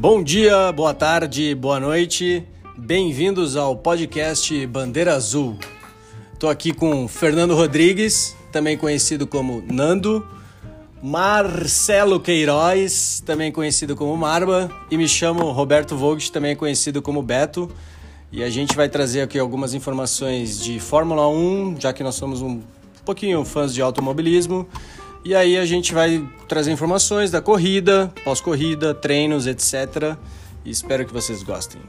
Bom dia, boa tarde, boa noite. Bem-vindos ao podcast Bandeira Azul. Estou aqui com Fernando Rodrigues, também conhecido como Nando, Marcelo Queiroz, também conhecido como Marba, e me chamo Roberto Vogt, também conhecido como Beto. E a gente vai trazer aqui algumas informações de Fórmula 1, já que nós somos um pouquinho fãs de automobilismo. E aí a gente vai trazer informações da corrida, pós-corrida, treinos, etc. E espero que vocês gostem.